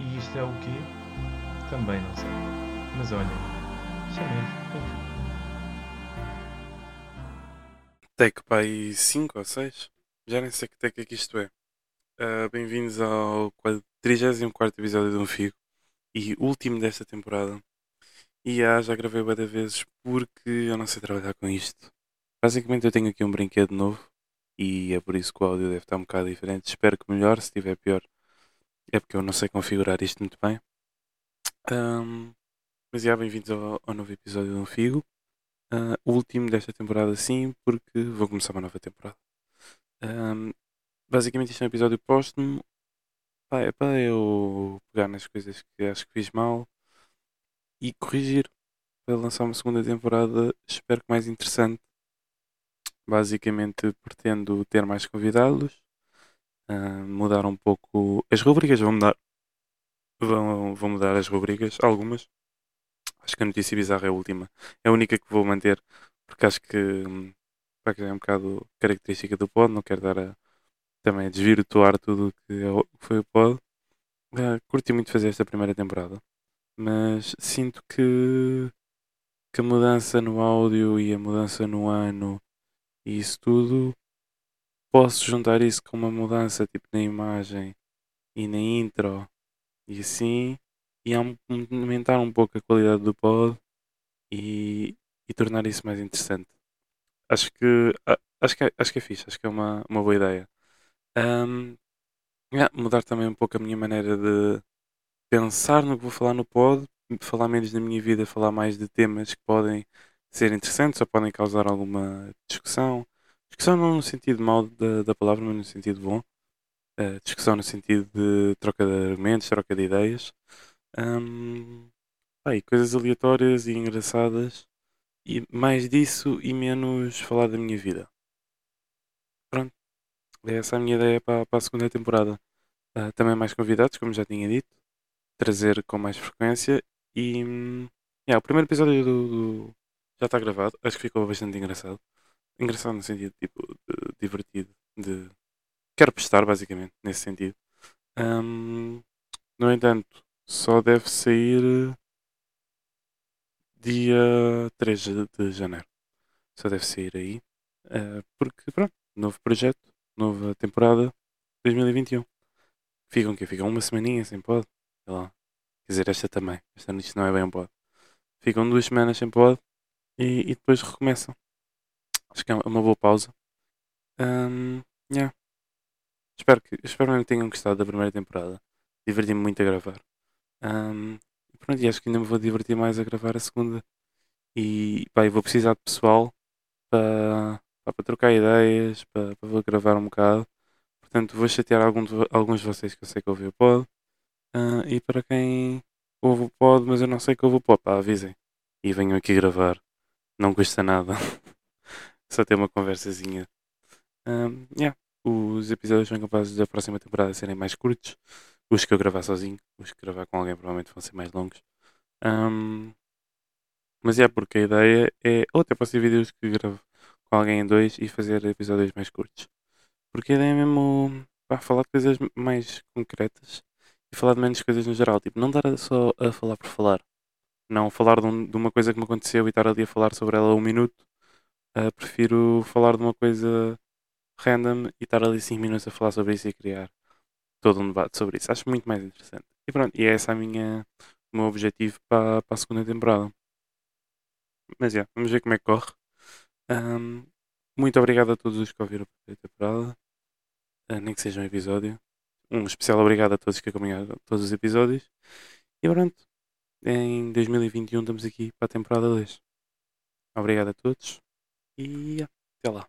E isto é o quê? Também não sei. Mas olha, chamei-lhe Confio. Take pai 5 ou 6? Já nem sei que take é que isto é. Ah, Bem-vindos ao 34 episódio de Um Figo e último desta temporada. E ah, já gravei bué vezes porque eu não sei trabalhar com isto. Basicamente eu tenho aqui um brinquedo novo e é por isso que o áudio deve estar um bocado diferente. Espero que melhore, se estiver pior é porque eu não sei configurar isto muito bem. Ahm, mas já, bem-vindos ao, ao novo episódio Um Figo. Ah, o último desta temporada sim, porque vou começar uma nova temporada. Ahm, basicamente isto é um episódio póstumo. Pá, é para eu pegar nas coisas que acho que fiz mal e corrigir para lançar uma segunda temporada, espero que mais interessante. Basicamente pretendo ter mais convidados, ah, mudar um pouco as rubricas, vão mudar. Vão, vão mudar as rubricas, algumas. Acho que a notícia bizarra é a última. É a única que vou manter, porque acho que, hum, pá, que é um bocado característica do pod, não quero dar a, também a desvirtuar tudo é que foi o pod. Ah, curti muito fazer esta primeira temporada, mas sinto que, que a mudança no áudio e a mudança no ano e isso tudo, posso juntar isso com uma mudança tipo na imagem e na intro e assim, e aum- aumentar um pouco a qualidade do pod e, e tornar isso mais interessante. Acho que, acho que, é, acho que é fixe, acho que é uma, uma boa ideia. Yeah, mudar também um pouco a minha maneira de pensar no que vou falar no pod, falar menos da minha vida, falar mais de temas que podem ser interessantes ou podem causar alguma discussão. Discussão não no sentido mau da, da palavra, mas no sentido bom. Uh, discussão no sentido de troca de argumentos, troca de ideias. Pá, e coisas aleatórias e engraçadas. E mais disso e menos falar da minha vida. Pronto, é essa a minha ideia para, para a segunda temporada. Ah, também mais convidados, como já tinha dito. Trazer com mais frequência. E hum, yeah, o primeiro episódio do, do- já está gravado. Acho que ficou bastante engraçado. Engraçado no sentido tipo de- divertido. De quero prestar basicamente nesse sentido. Ahm, no entanto, só deve sair dia 3 de janeiro. Só deve sair aí. Ah, porque pronto, novo projeto, nova temporada 2021. Ficam que Ficam uma semaninha sem pod. Sei lá. Quer dizer, esta também. Esta isto não é bem um pod. Ficam duas semanas sem pod e, e depois recomeçam. Acho que é uma boa pausa. Ahm, yeah. Espero que espero mesmo que tenham gostado da primeira temporada. Diverti-me muito a gravar. Ahm, pronto, e acho que ainda me vou divertir mais a gravar a segunda. E pá, vou precisar de pessoal para, para trocar ideias, para, para vou gravar um bocado. Portanto, vou chatear vo- alguns de vocês que eu sei que ouvem o pod. Ah, e para quem ouve o pod, mas eu não sei que ouve o pod, pá, avisem. E venham aqui gravar. Não custa nada. Só ter uma conversazinha. Ahm, yeah. Os episódios são capazes da próxima temporada serem mais curtos. Os que eu gravar sozinho. Os que gravar com alguém provavelmente vão ser mais longos. Ahm, mas é porque a ideia é. Ou até posso ter vídeos que gravo com alguém em dois e fazer episódios mais curtos. Porque a ideia é mesmo pá, falar de coisas mais concretas e falar de menos coisas no geral. Tipo, não estar só a falar por falar. Não falar de, um- de uma coisa que me aconteceu e estar ali a falar sobre ela um minuto. Ah, prefiro falar de uma coisa random e estar ali 5 minutos a falar sobre isso e criar todo um debate sobre isso. Acho muito mais interessante. E pronto, e é esse a minha, o meu objetivo para, para a segunda temporada. Mas é, vamos ver como é que corre. Ahm, muito obrigado a todos os que ouviram a primeira temporada, ah, nem que seja um episódio. Um especial obrigado a todos que acompanharam todos os episódios. E pronto, em 2021 estamos aqui para a temporada 2. Obrigado a todos e até lá.